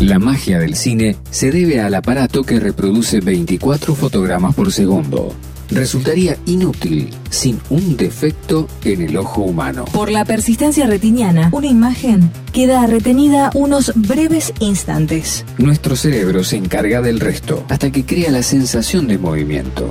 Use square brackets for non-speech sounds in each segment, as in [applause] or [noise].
la magia del cine se debe al aparato que reproduce 24 fotogramas por segundo. Resultaría inútil sin un defecto en el ojo humano. Por la persistencia retiniana, una imagen queda retenida unos breves instantes. Nuestro cerebro se encarga del resto hasta que crea la sensación de movimiento.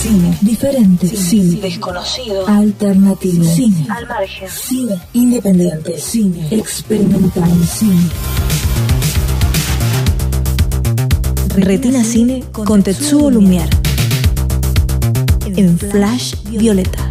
Cine diferente. Cine, desconocido. Alternativo. Cine al margen. Cine independiente. Cine experimental. Cine. Retina Cine con Tetsuo Lumière. En Flash Violeta.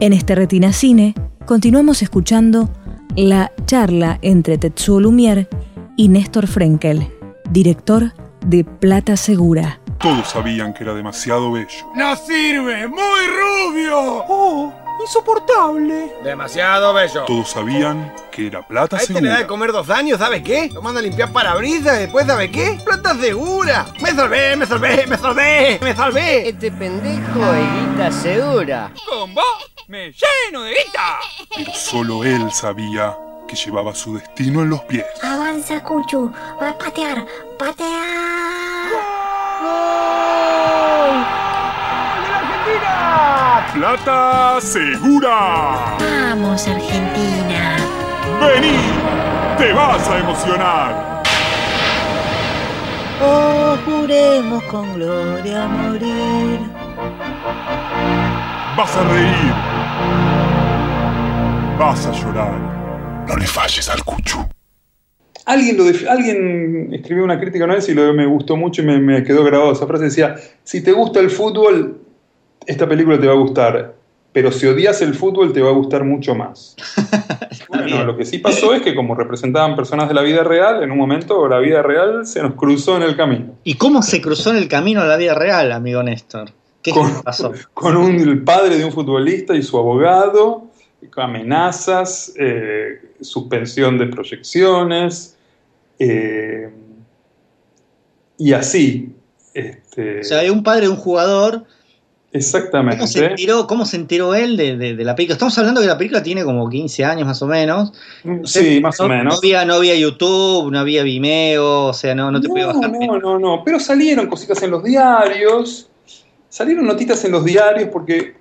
En este Retina Cine continuamos escuchando la charla entre Tetsuo Lumière y Néstor Frenkel, director de Plata Segura. Todos sabían que era demasiado bello. ¡No sirve! ¡Muy rubio! ¡Oh! ¡Insoportable! ¡Demasiado bello! Todos sabían que era plata a este le da de comer dos años, ¿sabe qué? Lo manda a limpiar parabrisas después, ¿sabe qué? ¡Plata segura! ¡Me salvé, me salvé, me salvé, me salvé! Este pendejo es guita segura. ¡Con vos me lleno de guita! Pero solo él sabía que llevaba su destino en los pies. Avanza, Cuchu. Va a patear. Patea. ¡Plata segura! Vamos, Argentina. ¡Vení! ¡Te vas a emocionar! Oh, juremos con gloria a morir. Vas a reír. Vas a llorar. No le falles al cuchu. Alguien, lo alguien escribió una crítica una vez y lo, me gustó mucho y me, me quedó grabado esa frase. Decía, si te gusta el fútbol, esta película te va a gustar. Pero si odias el fútbol, te va a gustar mucho más. [laughs] bueno, lo que sí pasó es que como representaban personas de la vida real, en un momento la vida real se nos cruzó en el camino. ¿Y cómo se cruzó en el camino a la vida real, amigo Néstor? ¿Qué con, pasó? [laughs] Con un, el padre de un futbolista y su abogado, amenazas, eh, suspensión de proyecciones, eh, y así. Este, o sea, hay un padre de un jugador. Exactamente. ¿Cómo se enteró, cómo se enteró él de, de, de, la película? Estamos hablando de que la película tiene como 15 años más o menos. Sí, más no, o menos. No había, no había YouTube, no había Vimeo, o sea, no, no te no, podía bajar. No, no, no, pero salieron cositas en los diarios, salieron notitas en los diarios porque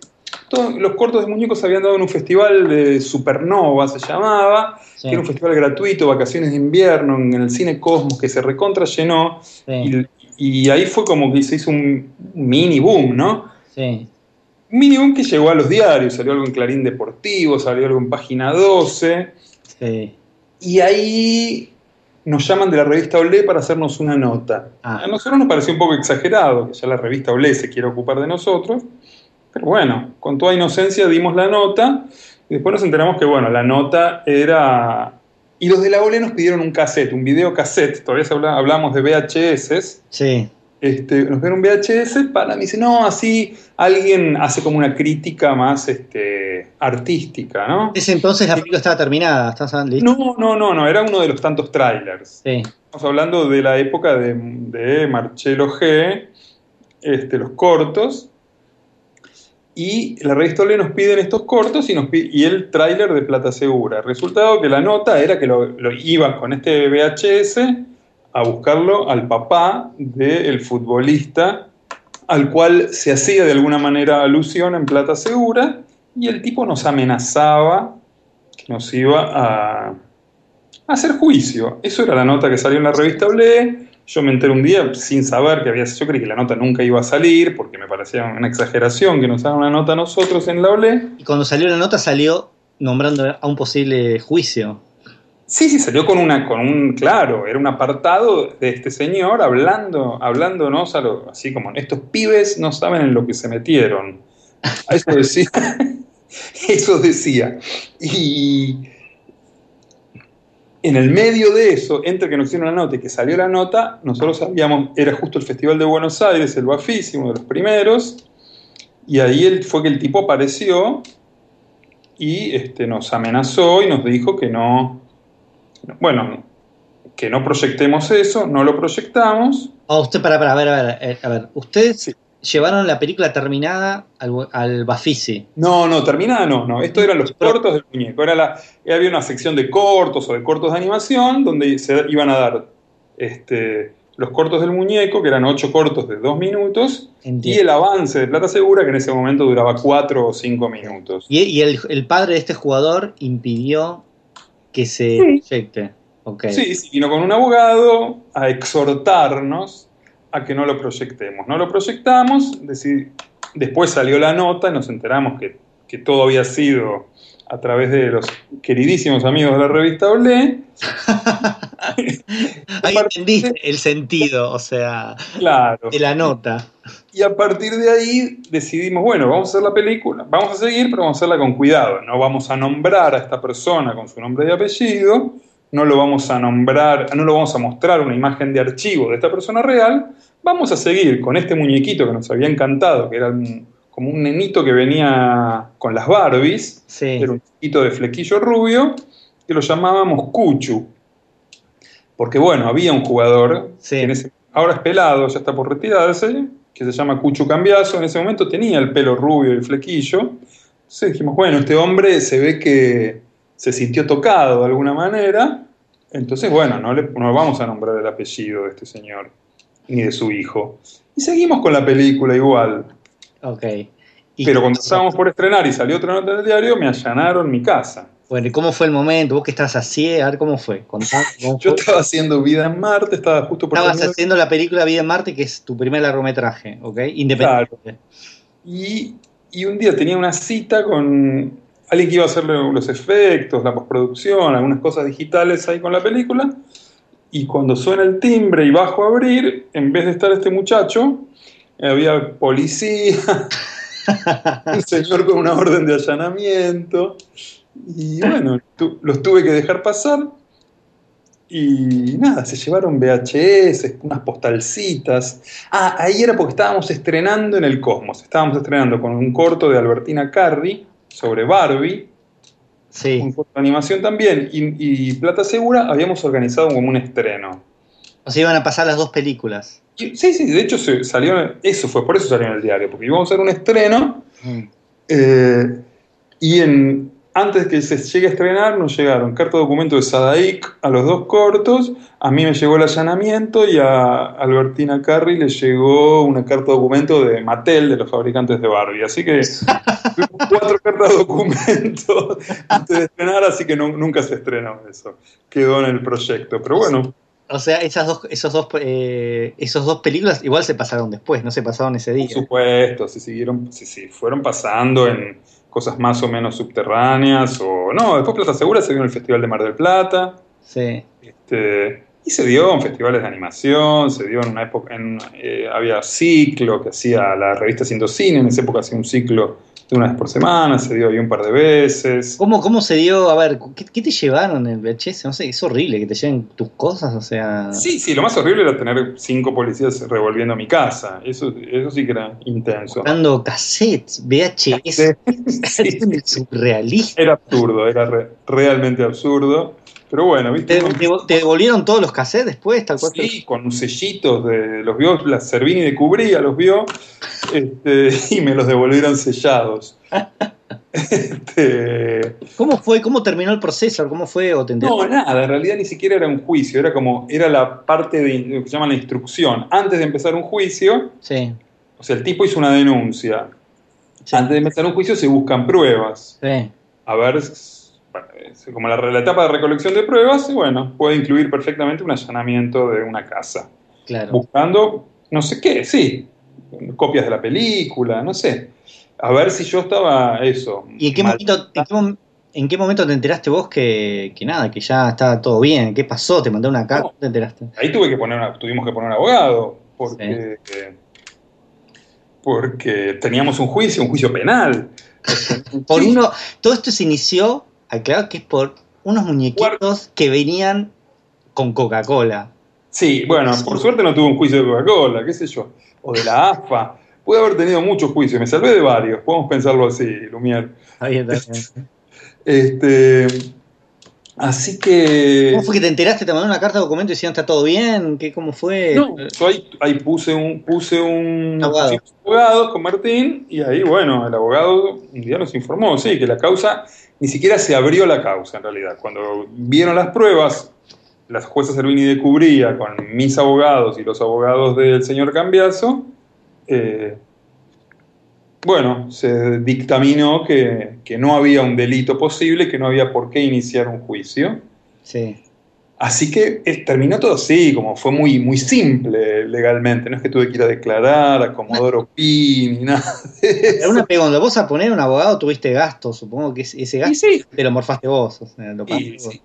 todos los cortos de muñecos habían dado en un festival de Supernova, se llamaba, sí. que era un festival gratuito, vacaciones de invierno, en el cine Cosmos, que se recontra llenó, sí. y, y, ahí fue como que se hizo un mini boom, ¿no? Sí. Un mini boom que llegó a los diarios, salió algo en Clarín Deportivo, salió algo en Página 12, sí. y ahí nos llaman de la revista Olé para hacernos una nota. Ah. A nosotros nos pareció un poco exagerado que ya la revista Olé se quiera ocupar de nosotros, pero bueno, con toda inocencia dimos la nota y después nos enteramos que, bueno, la nota era... Y los de la OLE nos pidieron un cassette, un video cassette, todavía habla, hablamos de VHS. Sí. Este, nos pidieron un VHS para, me dice, no, así alguien hace como una crítica más este, artística, ¿no? Ese entonces la película estaba terminada, ¿estás listo? No, no, no, no, era uno de los tantos trailers. Sí. Estamos hablando de la época de, de Marcelo G, este, los cortos, y la revista Olé nos piden estos cortos y, nos pide, y el tráiler de Plata Segura. Resultado que la nota era que lo, lo iban con este VHS a buscarlo al papá del futbolista al cual se hacía de alguna manera alusión en Plata Segura y el tipo nos amenazaba que nos iba a, hacer juicio. Eso era la nota que salió en la revista Olé. yo me enteré un día sin saber que había, yo creí que la nota nunca iba a salir, porque me parecía una exageración que nos hagan una nota a nosotros en la OLE. Y cuando salió la nota salió nombrando a un posible juicio. Sí, sí, salió con una, con un, claro, era un apartado de este señor hablando, hablándonos a lo, así como, estos pibes no saben en lo que se metieron. Eso decía, [laughs] eso decía. Y en el medio de eso, entre que nos hicieron la nota y que salió la nota, nosotros sabíamos, era justo el Festival de Buenos Aires, el Bafisi, uno de los primeros, y ahí fue que el tipo apareció y este, nos amenazó y nos dijo que no, bueno, que no proyectemos eso, no lo proyectamos. Oh, usted, para, para, a ver, a ver, eh, a ver, ustedes llevaron la película terminada al, al Bafisi. No, no, terminada no, no, esto eran los cortos del muñeco, era la, había una sección de cortos o de cortos de animación donde se iban a dar este, los cortos del muñeco, que eran ocho cortos de dos minutos, y el avance de Plata Segura, que en ese momento duraba cuatro o cinco minutos. Y, y el, el, padre de este jugador impidió que se proyecte. Okay. Sí, sí, vino con un abogado a exhortarnos a que no lo proyectemos. No lo proyectamos, después salió la nota y nos enteramos que, que todo había sido a través de los queridísimos amigos de la revista Olé. [laughs] Ahí entendiste el sentido, o sea, claro. de la nota. Y a partir de ahí decidimos, bueno, vamos a hacer la película, vamos a seguir, pero vamos a hacerla con cuidado. No vamos a nombrar a esta persona con su nombre y apellido, no lo vamos a nombrar, no lo vamos a mostrar una imagen de archivo de esta persona real. Vamos a seguir con este muñequito que nos había encantado, que era un, como un nenito que venía con las Barbies, sí. era un chiquito de flequillo rubio, que lo llamábamos Cuchu. Porque bueno, había un jugador, sí. que en ese, ahora es pelado, ya está por retirarse, que se llama Cuchu Cambiazo, en ese momento tenía el pelo rubio y el flequillo. Entonces dijimos, bueno, este hombre se ve que se sintió tocado de alguna manera, entonces bueno, no, le, no vamos a nombrar el apellido de este señor, ni de su hijo. Y seguimos con la película igual. Ok. ¿Y Pero cuando estábamos por estrenar y salió otra nota del diario, me allanaron mi casa. Bueno, ¿y cómo fue el momento? ¿Vos que estabas así? A ver cómo fue. Contá, cómo Yo fue. estaba haciendo Vida en Marte, estaba justo por Estabas haciendo la película Vida en Marte, que es tu primer largometraje, ¿ok? Independiente. Y, y un día tenía una cita con alguien que iba a hacerle los efectos, la postproducción, algunas cosas digitales ahí con la película. Y cuando suena el timbre y bajo a abrir, en vez de estar este muchacho, había policía, [laughs] un señor con una orden de allanamiento. Y bueno, tu- los tuve que dejar pasar. Y nada, se llevaron VHS, unas postalcitas. Ah, ahí era porque estábamos estrenando en el Cosmos. Estábamos estrenando con un corto de Albertina Carri sobre Barbie. Sí. Un corto de animación también. Y, y Plata Segura habíamos organizado como un estreno. O sea, iban a pasar las dos películas. Y- sí, sí, de hecho se salió, eso fue, por eso salió en el diario, porque íbamos a hacer un estreno eh, y en, antes de que se llegue a estrenar nos llegaron carta documento de Sadaik a los dos cortos, a mí me llegó el allanamiento y a Albertina Carri le llegó una carta documento de Mattel, de los fabricantes de Barbie. Así que [laughs] cuatro cartas documento [laughs] antes de estrenar, así que no- nunca se estrenó eso. Quedó en el proyecto. Pero bueno, O sea, esas dos, esos dos, eh, esos dos películas igual se pasaron después, no se pasaron ese día. Por supuesto, se siguieron, sí, sí, fueron pasando en cosas más o menos subterráneas o no, después Plata Segura se dio en el Festival de Mar del Plata, Sí. este, y se dio en festivales de animación, se dio en una época, en, eh, había ciclo que hacía la revista Cine, en esa época hacía un ciclo de una vez por semana, se dio ahí un par de veces. ¿Cómo, ¿Cómo se dio? A ver, ¿qué, qué te llevaron en el VHS? No sé, es horrible que te lleven tus cosas, o sea. Sí, sí, lo más horrible era tener cinco policías revolviendo mi casa, eso, eso sí que era intenso. Comprando cassettes, VHS. [laughs] Es surrealista. Era absurdo, era re- realmente absurdo. Pero bueno, ¿viste? ¿Te, devolvieron todos los cassettes después? Tal cual Sí, con sellitos de los vio, la Servini de Cubría los vio este, [laughs] y me los devolvieron sellados. [laughs] Este, ¿Cómo fue? ¿Cómo terminó el proceso? ¿Cómo fue? ¿O te no, nada, en realidad ni siquiera era un juicio, era como, era la parte de lo que se llama la instrucción. Antes de empezar un juicio, Sí, o sea, el tipo hizo una denuncia. Antes de empezar un juicio se buscan pruebas. sí. A ver, como la, la etapa de recolección de pruebas, y bueno, puede incluir perfectamente un allanamiento de una casa. Claro. buscando no sé qué, sí, copias de la película, no sé. A ver si yo estaba eso. ¿Y en qué, momento, en, qué, mom- en qué momento te enteraste vos que, que nada, que ya estaba todo bien? ¿Qué pasó? ¿Te mandaron una carta? No. ¿Te enteraste? Ahí tuve que poner una- tuvimos que poner un abogado, porque, porque teníamos un juicio, un juicio penal. [laughs] Por uno, todo esto se inició, aclaro que es por unos muñequitos que venían con Coca-Cola. Sí, bueno, por suerte no tuve un juicio de Coca-Cola, qué sé yo, o de la [laughs] AFA. Pude haber tenido muchos juicios, me salvé de varios, podemos pensarlo así, Lumier. Ahí está, bien. [laughs] Este, así que... ¿Cómo fue que te enteraste? ¿Te mandaron una carta de documento y decían está todo bien? ¿Qué, ¿Cómo fue? No, yo ahí, ahí puse un puse un Abogado. pusimos abogados con Martín y ahí bueno el abogado un día nos informó sí que la causa ni siquiera se abrió la causa en realidad cuando vieron las pruebas la jueza Servini de Cubría con mis abogados y los abogados del señor Cambiaso eh, bueno se dictaminó que, que no había un delito posible que no había por qué iniciar un juicio Sí. Así que eh, terminó todo así, como fue muy, muy simple legalmente. No es que tuve que ir a declarar a Comodoro Pi ni nada. Era una pregunta, vos a poner un abogado tuviste gastos, supongo que ese gasto sí, te lo morfaste vos. O sea, lo pagaste y, vos. sí.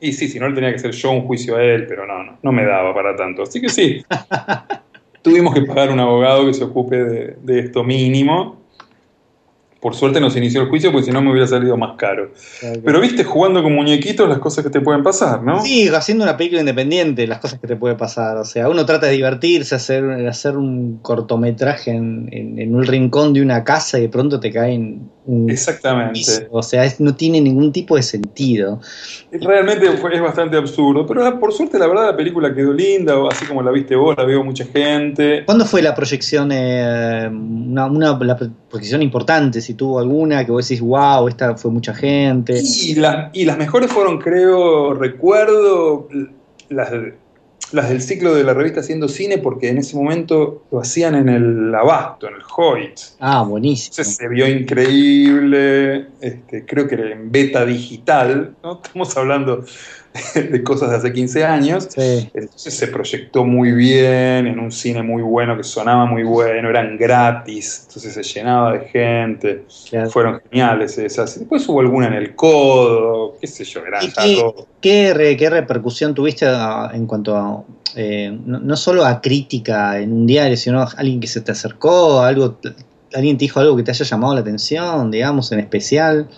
Y sí, si no le tenía que hacer yo un juicio a él, pero no, no, no me daba para tanto. Así que sí, [laughs] tuvimos que pagar un abogado que se ocupe de, de esto mínimo. Por suerte nos inició el juicio, porque si no me hubiera salido más caro. Claro, Pero viste, jugando con muñequitos, las cosas que te pueden pasar, ¿no? Sí, haciendo una película independiente, las cosas que te puede pasar. O sea, uno trata de divertirse, hacer, hacer un cortometraje en, en- en un rincón de una casa y de pronto te caen un Exactamente. O sea, es- no tiene ningún tipo de sentido. Realmente fue- es bastante absurdo, pero la- por suerte la verdad la película quedó linda, así como la viste vos, la veo mucha gente. ¿Cuándo fue la proyección, eh, una, una- la proyección importante? Si tuvo alguna que vos decís, wow, esta fue mucha gente. Y, la- y las mejores fueron, creo, recuerdo, las, de- las del ciclo de la revista Haciendo Cine, porque en ese momento lo hacían en el Abasto, en el Hoyt. Ah, buenísimo. Entonces se vio increíble, este, creo que era en beta digital, ¿no? Estamos hablando [laughs] de cosas de hace 15 años. Sí. Entonces se proyectó muy bien, en un cine muy bueno, que sonaba muy bueno, eran gratis, entonces se llenaba de gente, Claro. fueron geniales esas. Después hubo alguna en el codo, qué sé yo, eran ¿Y ya qué, qué re- qué repercusión tuviste a- en cuanto a, eh, no, no solo a crítica en un diario, sino a alguien que se te acercó, algo, alguien te dijo algo que te haya llamado la atención, digamos, en especial?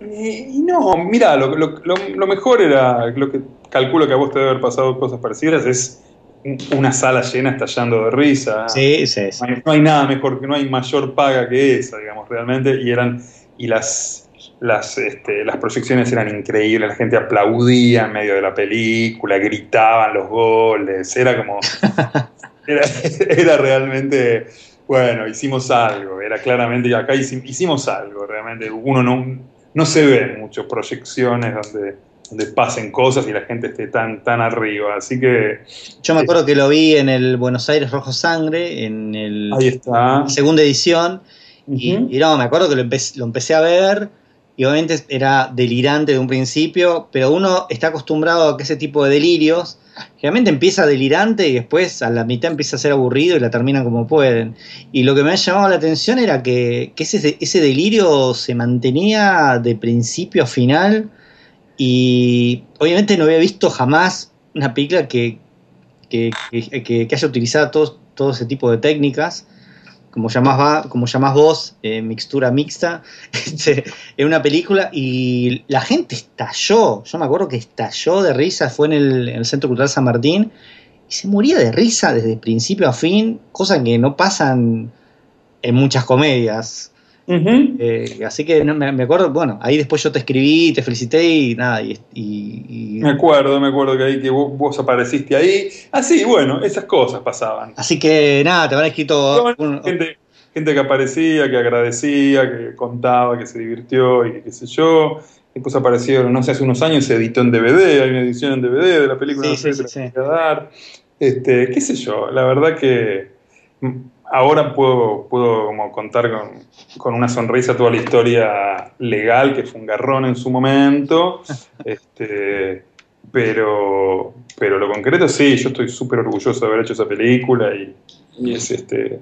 Eh, Y no, mira, lo, lo- lo- lo mejor era, lo que calculo que a vos te debe haber pasado cosas parecidas, es un- una sala llena estallando de risa. Sí, sí, sí. No hay, no hay nada mejor, que no hay mayor paga que esa, digamos, realmente. Y eran y las, las, este, las proyecciones eran increíbles, la gente aplaudía en medio de la película, gritaban los goles, era como... [laughs] Era, era realmente... Bueno, hicimos algo, era claramente, acá hici- hicimos algo, realmente. Uno no, no se ve muchas proyecciones donde, donde pasen cosas y la gente esté tan, tan arriba. Así que Yo me acuerdo que lo vi en el Buenos Aires Rojo Sangre, en el ahí está. segunda edición, y no, me acuerdo que lo, empe- lo empecé a ver y obviamente era delirante de un principio, pero uno está acostumbrado a que ese tipo de delirios generalmente empieza delirante y después a la mitad empieza a ser aburrido y la terminan como pueden. Y lo que me ha llamado la atención era que, que ese, ese delirio se mantenía de principio a final y obviamente no había visto jamás una película que- que- que haya utilizado todo, todo ese tipo de técnicas como llamás, va, como vos, eh, mixtura mixta, [laughs] este, en una película y la gente estalló. Yo me acuerdo que estalló de risa, fue en el, en el Centro Cultural San Martín y se moría de risa desde principio a fin, cosa que no pasan en muchas comedias. Eh, así que no, me, me acuerdo, bueno, ahí después yo te escribí, te felicité y nada, y, y- y- Me acuerdo, me acuerdo que ahí que vos, vos apareciste ahí. Así, bueno, esas cosas pasaban. así que nada, te habrán escrito un- Gente, gente que aparecía, que agradecía, que contaba, que se divirtió y qué sé yo. Después aparecieron, no sé, hace unos años se editó en DVD, hay una edición en DVD de la película, Sí, no sé, sí, sí. Este, qué sé yo, la verdad que ahora puedo, puedo como contar con, con una sonrisa toda la historia legal, que fue un garrón en su momento. [laughs] este, Pero, pero lo concreto sí, yo estoy súper orgulloso de haber hecho esa película y, y es este.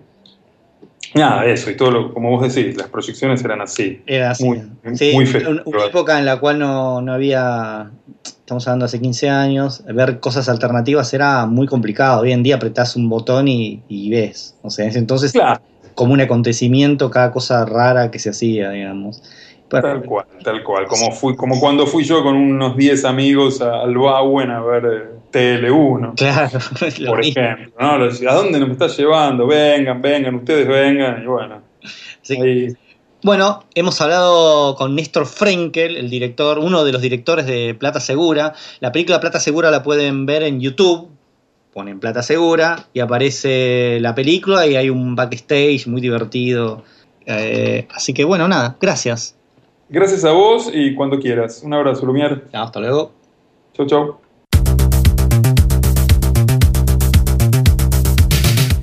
Nada, eso, y todo lo, como vos decís, las proyecciones eran así. Era así. Muy, Sí, muy una, una época en la cual no, no había, estamos hablando hace 15 años, ver cosas alternativas era muy complicado. Hoy en día apretás un botón y, y ves. O sea, en ese entonces Claro. como un acontecimiento cada cosa rara que se hacía, digamos. Tal cual, tal cual. Como, fui, como cuando fui yo con unos 10 amigos al Bauen a ver eh, TL1, Claro, [laughs] por ejemplo. ¿no? ¿A dónde nos está llevando? Vengan, vengan, ustedes vengan. Y bueno, Sí. ahí Bueno, hemos hablado con Néstor Frenkel, el director, uno de los directores de Plata Segura. La película Plata Segura la pueden ver en YouTube. Ponen Plata Segura y aparece la película y hay un backstage muy divertido. Eh, así que bueno, nada, gracias. Gracias a vos y cuando quieras. Un abrazo, Lumiar. Hasta luego. Chau, chau.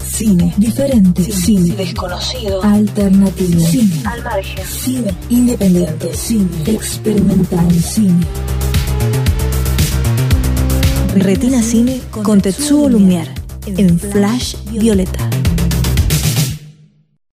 Cine diferente, cine desconocido, alternativo, cine Al margen. cine independiente, cine experimental, cine. Retina Cine con Tetsuo Lumière en Flash Violeta.